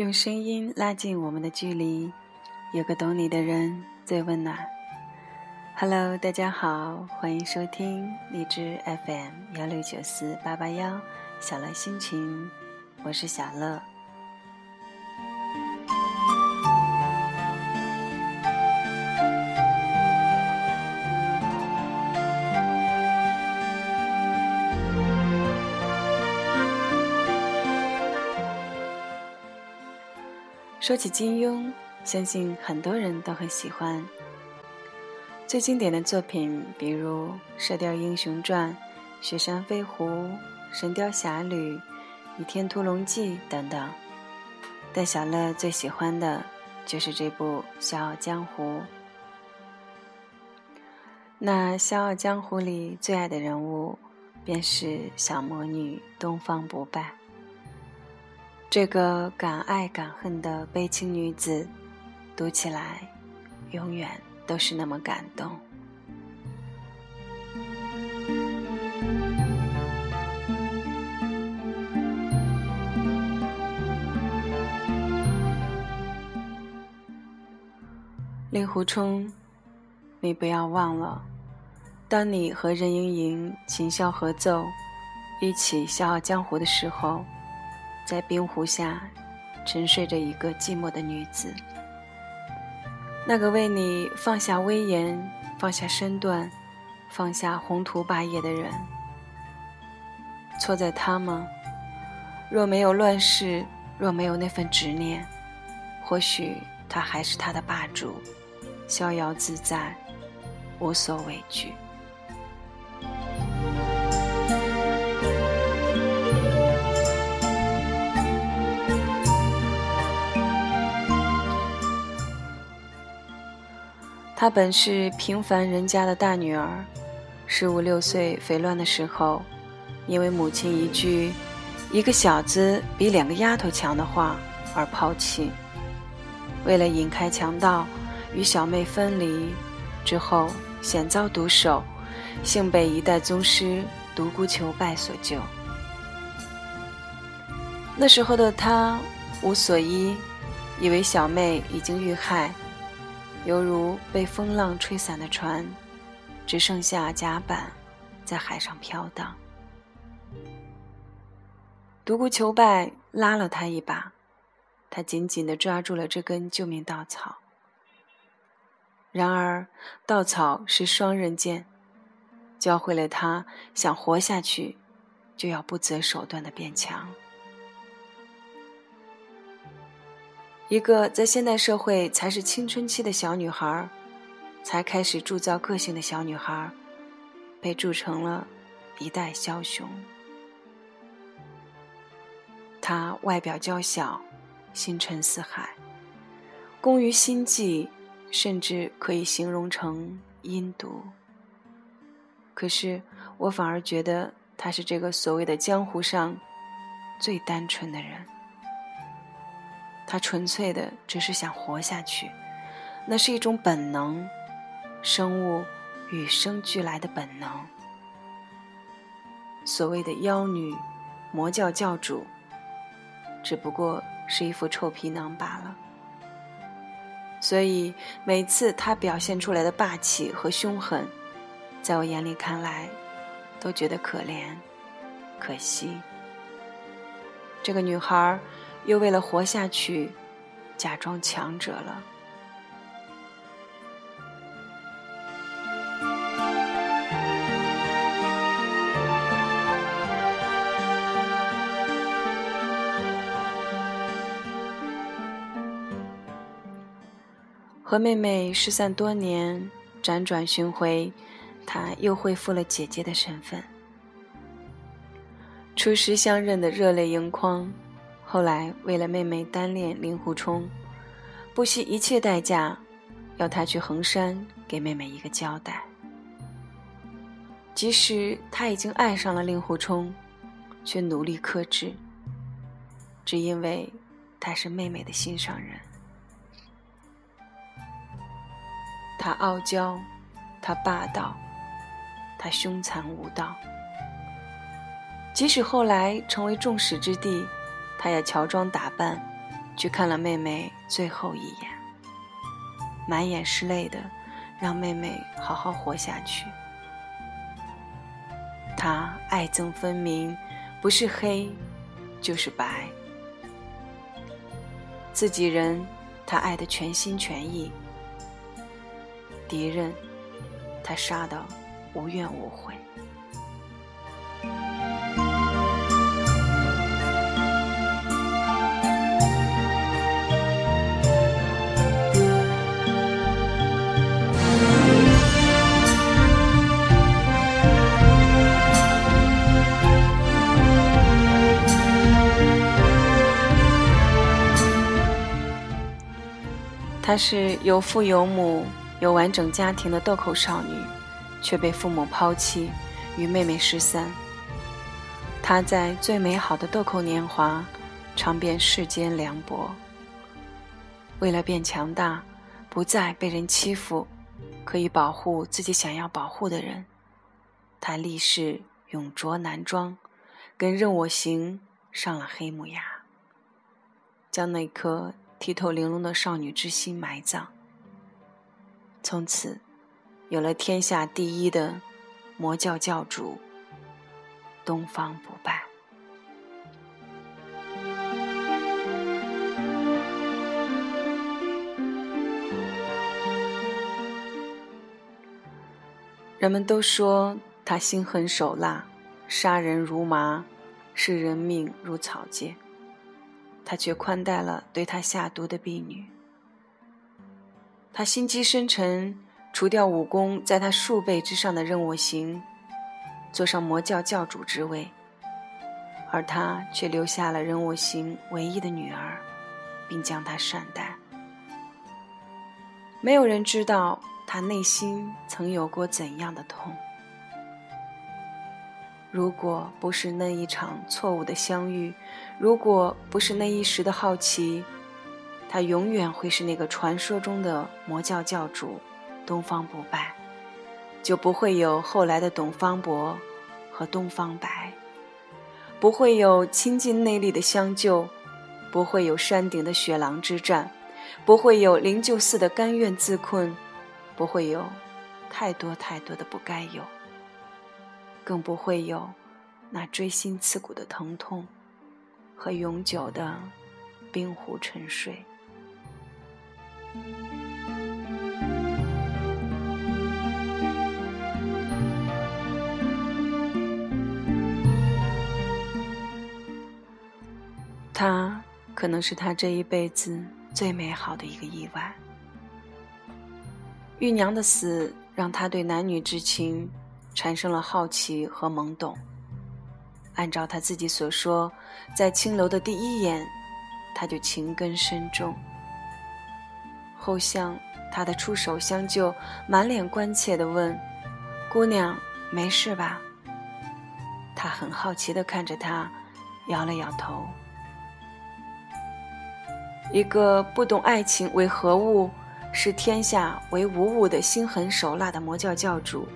用声音拉近我们的距离，有个懂你的人最温暖。Hello，大家好，欢迎收听荔枝 FM 幺六九四八八幺小乐心情，我是小乐。说起金庸，相信很多人都很喜欢。最经典的作品，比如《射雕英雄传》《雪山飞狐》《神雕侠侣》《倚天屠龙记》等等。但小乐最喜欢的就是这部《笑傲江湖》。那《笑傲江湖》里最爱的人物，便是小魔女东方不败。这个敢爱敢恨的悲情女子，读起来永远都是那么感动。令狐冲，你不要忘了，当你和任盈盈琴箫合奏，一起笑傲江湖的时候。在冰湖下，沉睡着一个寂寞的女子。那个为你放下威严、放下身段、放下宏图霸业的人，错在他吗？若没有乱世，若没有那份执念，或许他还是他的霸主，逍遥自在，无所畏惧。她本是平凡人家的大女儿，十五六岁肥乱的时候，因为母亲一句“一个小子比两个丫头强”的话而抛弃。为了引开强盗，与小妹分离，之后险遭毒手，幸被一代宗师独孤求败所救。那时候的他无所依，以为小妹已经遇害。犹如被风浪吹散的船，只剩下甲板在海上飘荡。独孤求败拉了他一把，他紧紧地抓住了这根救命稻草。然而，稻草是双刃剑，教会了他想活下去，就要不择手段地变强。一个在现代社会才是青春期的小女孩，才开始铸造个性的小女孩，被铸成了一代枭雄。她外表娇小，心沉似海，工于心计，甚至可以形容成阴毒。可是我反而觉得她是这个所谓的江湖上最单纯的人。他纯粹的只是想活下去，那是一种本能，生物与生俱来的本能。所谓的妖女、魔教教主，只不过是一副臭皮囊罢了。所以每次他表现出来的霸气和凶狠，在我眼里看来，都觉得可怜、可惜。这个女孩又为了活下去，假装强者了。和妹妹失散多年，辗转寻回，她又恢复了姐姐的身份。初时相认的热泪盈眶，后来为了妹妹单恋令狐冲，不惜一切代价要他去衡山给妹妹一个交代。即使他已经爱上了令狐冲，却努力克制，只因为他是妹妹的心上人。他傲娇，他霸道，他凶残无道。即使后来成为众矢之的，他也乔装打扮，去看了妹妹最后一眼，满眼是泪的，让妹妹好好活下去。他爱憎分明，不是黑，就是白。自己人，他爱的全心全意；敌人，他杀的无怨无悔。她是有父有母、有完整家庭的豆蔻少女，却被父母抛弃，与妹妹失散。她在最美好的豆蔻年华，尝遍世间凉薄。为了变强大，不再被人欺负，可以保护自己想要保护的人，她立誓永着男装，跟任我行上了黑木崖，将那颗。剔透玲珑的少女之心埋葬，从此有了天下第一的魔教教主东方不败。人们都说他心狠手辣，杀人如麻，视人命如草芥。他却宽待了对他下毒的婢女。他心机深沉，除掉武功在他数倍之上的任我行，坐上魔教教主之位，而他却留下了任我行唯一的女儿，并将她善待。没有人知道他内心曾有过怎样的痛。如果不是那一场错误的相遇，如果不是那一时的好奇，他永远会是那个传说中的魔教教主东方不败，就不会有后来的董方博和东方白，不会有倾尽内力的相救，不会有山顶的雪狼之战，不会有灵鹫寺的甘愿自困，不会有太多太多的不该有。更不会有那锥心刺骨的疼痛和永久的冰湖沉睡。他可能是他这一辈子最美好的一个意外。玉娘的死让他对男女之情。产生了好奇和懵懂。按照他自己所说，在青楼的第一眼，他就情根深重。后向他的出手相救，满脸关切地问：“姑娘，没事吧？”他很好奇地看着他，摇了摇头。一个不懂爱情为何物，视天下为无物的心狠手辣的魔教教主。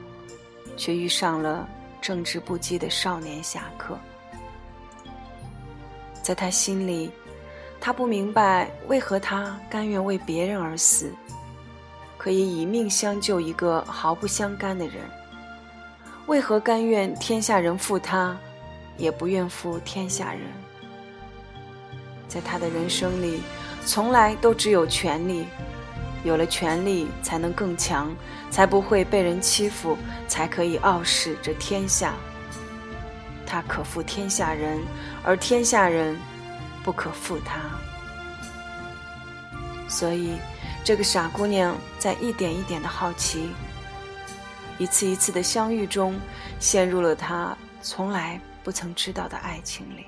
却遇上了正直不羁的少年侠客，在他心里，他不明白为何他甘愿为别人而死，可以以命相救一个毫不相干的人；为何甘愿天下人负他，也不愿负天下人？在他的人生里，从来都只有权力。有了权力，才能更强，才不会被人欺负，才可以傲视这天下。他可负天下人，而天下人不可负他。所以，这个傻姑娘在一点一点的好奇，一次一次的相遇中，陷入了她从来不曾知道的爱情里。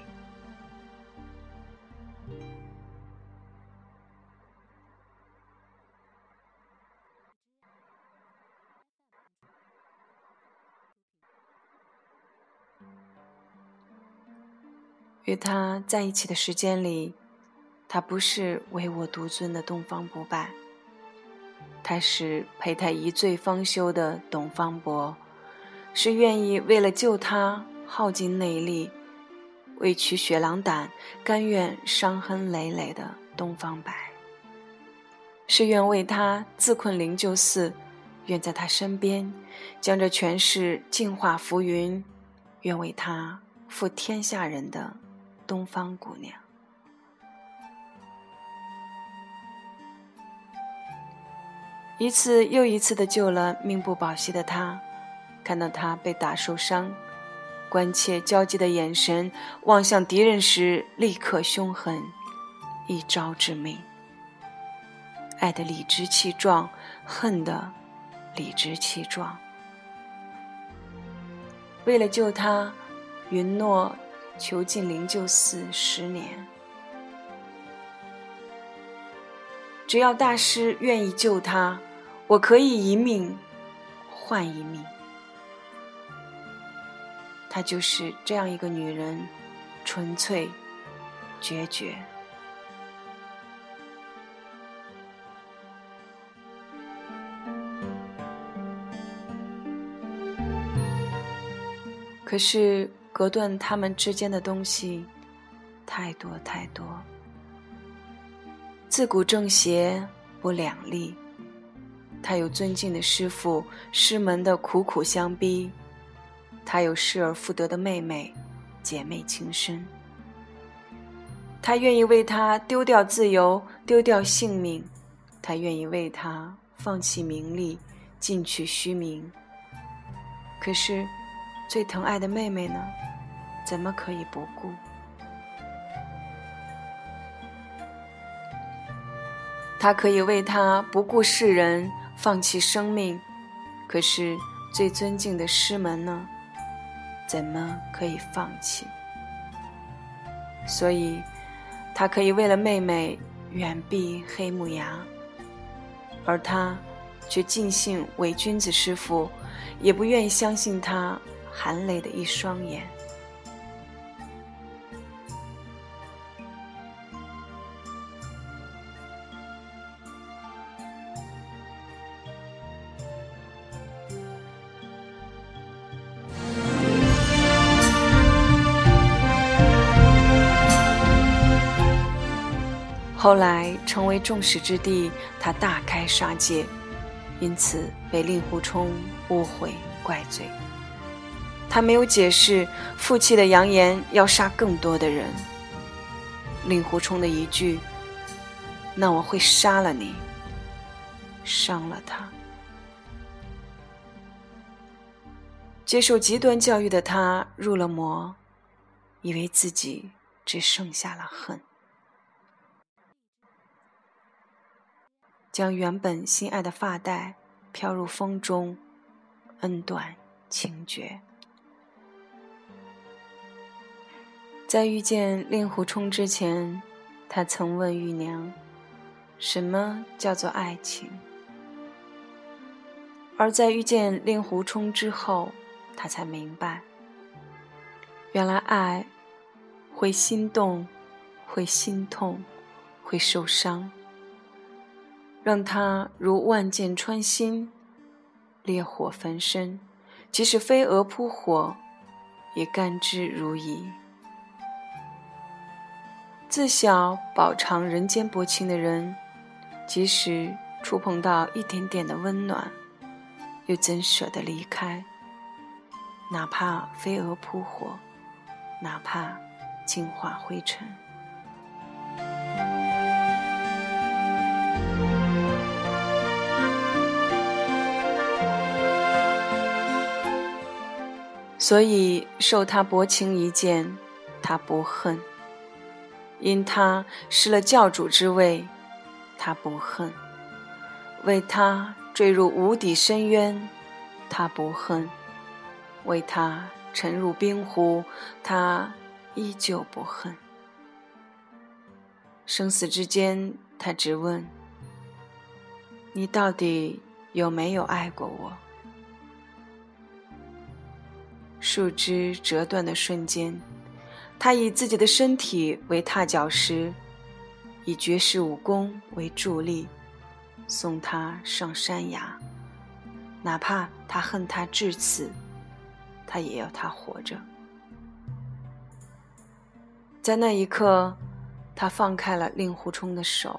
与他在一起的时间里，他不是唯我独尊的东方不败，他是陪他一醉方休的董方博，是愿意为了救他耗尽内力、为取雪狼胆、甘愿伤痕累累的东方白。是愿为他自困灵鹫寺，愿在他身边，将这权势净化浮云，愿为他负天下人的东方姑娘。一次又一次的救了命不保息的他，看到他被打受伤，关切焦急的眼神望向敌人时，立刻凶狠，一招致命。爱的理直气壮，恨的理直气壮。为了救他，云诺囚禁灵鹫寺十年。只要大师愿意救他，我可以一命换一命。她就是这样一个女人，纯粹、决绝。可是隔断他们之间的东西太多太多，自古正邪不两立。他有尊敬的师傅，师门的苦苦相逼；他有失而复得的妹妹，姐妹情深。他愿意为他丢掉自由，丢掉性命；他愿意为他放弃名利，进取虚名。可是。最疼爱的妹妹呢，怎么可以不顾？他可以为她不顾世人，放弃生命，可是最尊敬的师门呢，怎么可以放弃？所以，他可以为了妹妹远避黑木崖，而他却尽信伪君子师傅，也不愿意相信他。含泪的一双眼。后来成为众矢之的，他大开杀戒，因此被令狐冲误会怪罪。他没有解释，负气的扬言要杀更多的人。令狐冲的一句：“那我会杀了你。”伤了他。接受极端教育的他入了魔，以为自己只剩下了恨，将原本心爱的发带飘入风中，恩断情绝。在遇见令狐冲之前，他曾问玉娘：“什么叫做爱情？”而在遇见令狐冲之后，他才明白，原来爱会心动，会心痛，会受伤，让他如万箭穿心，烈火焚身，即使飞蛾扑火，也甘之如饴。自小饱尝人间薄情的人，即使触碰到一点点的温暖，又怎舍得离开？哪怕飞蛾扑火，哪怕净化灰尘。所以受他薄情一剑，他不恨。因他失了教主之位，他不恨；为他坠入无底深渊，他不恨；为他沉入冰湖，他依旧不恨。生死之间，他只问：你到底有没有爱过我？树枝折断的瞬间。他以自己的身体为踏脚石，以绝世武功为助力，送他上山崖。哪怕他恨他至此，他也要他活着。在那一刻，他放开了令狐冲的手，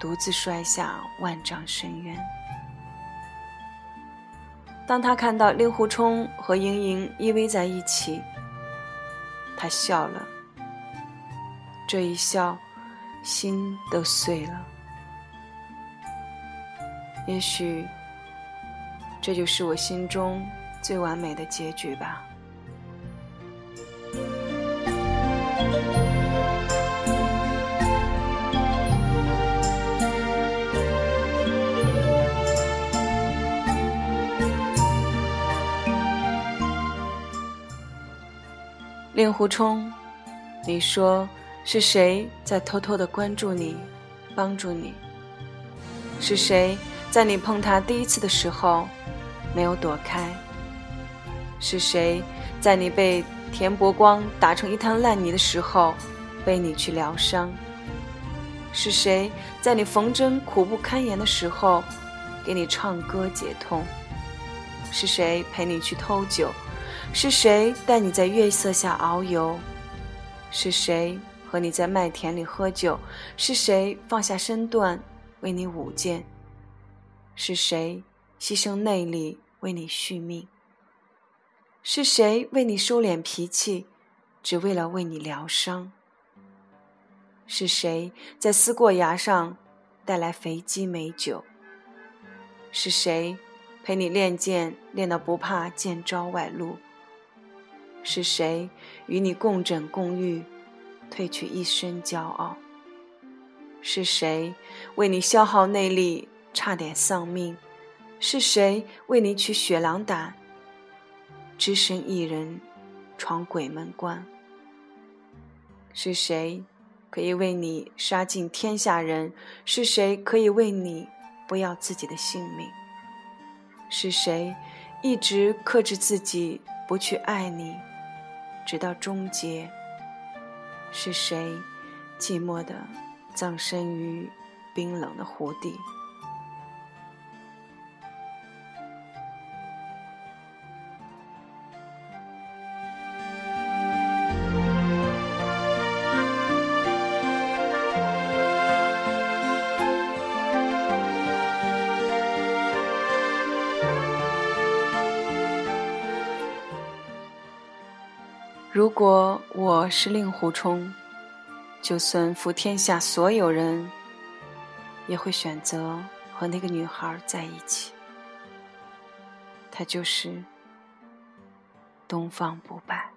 独自摔下万丈深渊。当他看到令狐冲和盈盈依偎在一起，他笑了。这一笑，心都碎了。也许，这就是我心中最完美的结局吧。令狐冲，你说是谁在偷偷的关注你，帮助你？是谁在你碰他第一次的时候没有躲开？是谁在你被田伯光打成一滩烂泥的时候背你去疗伤？是谁在你缝针苦不堪言的时候给你唱歌解痛？是谁陪你去偷酒？是谁带你在月色下遨游？是谁和你在麦田里喝酒？是谁放下身段为你舞剑？是谁牺牲内力为你续命？是谁为你收敛脾气，只为了为你疗伤？是谁在思过崖上带来肥鸡美酒？是谁陪你练剑练到不怕剑招外露？是谁与你共枕共浴，褪去一身骄傲？是谁为你消耗内力，差点丧命？是谁为你取血狼胆，只身一人闯鬼门关？是谁可以为你杀尽天下人？是谁可以为你不要自己的性命？是谁一直克制自己不去爱你？直到终结，是谁寂寞的葬身于冰冷的湖底？如果我是令狐冲，就算负天下所有人，也会选择和那个女孩在一起。她就是东方不败。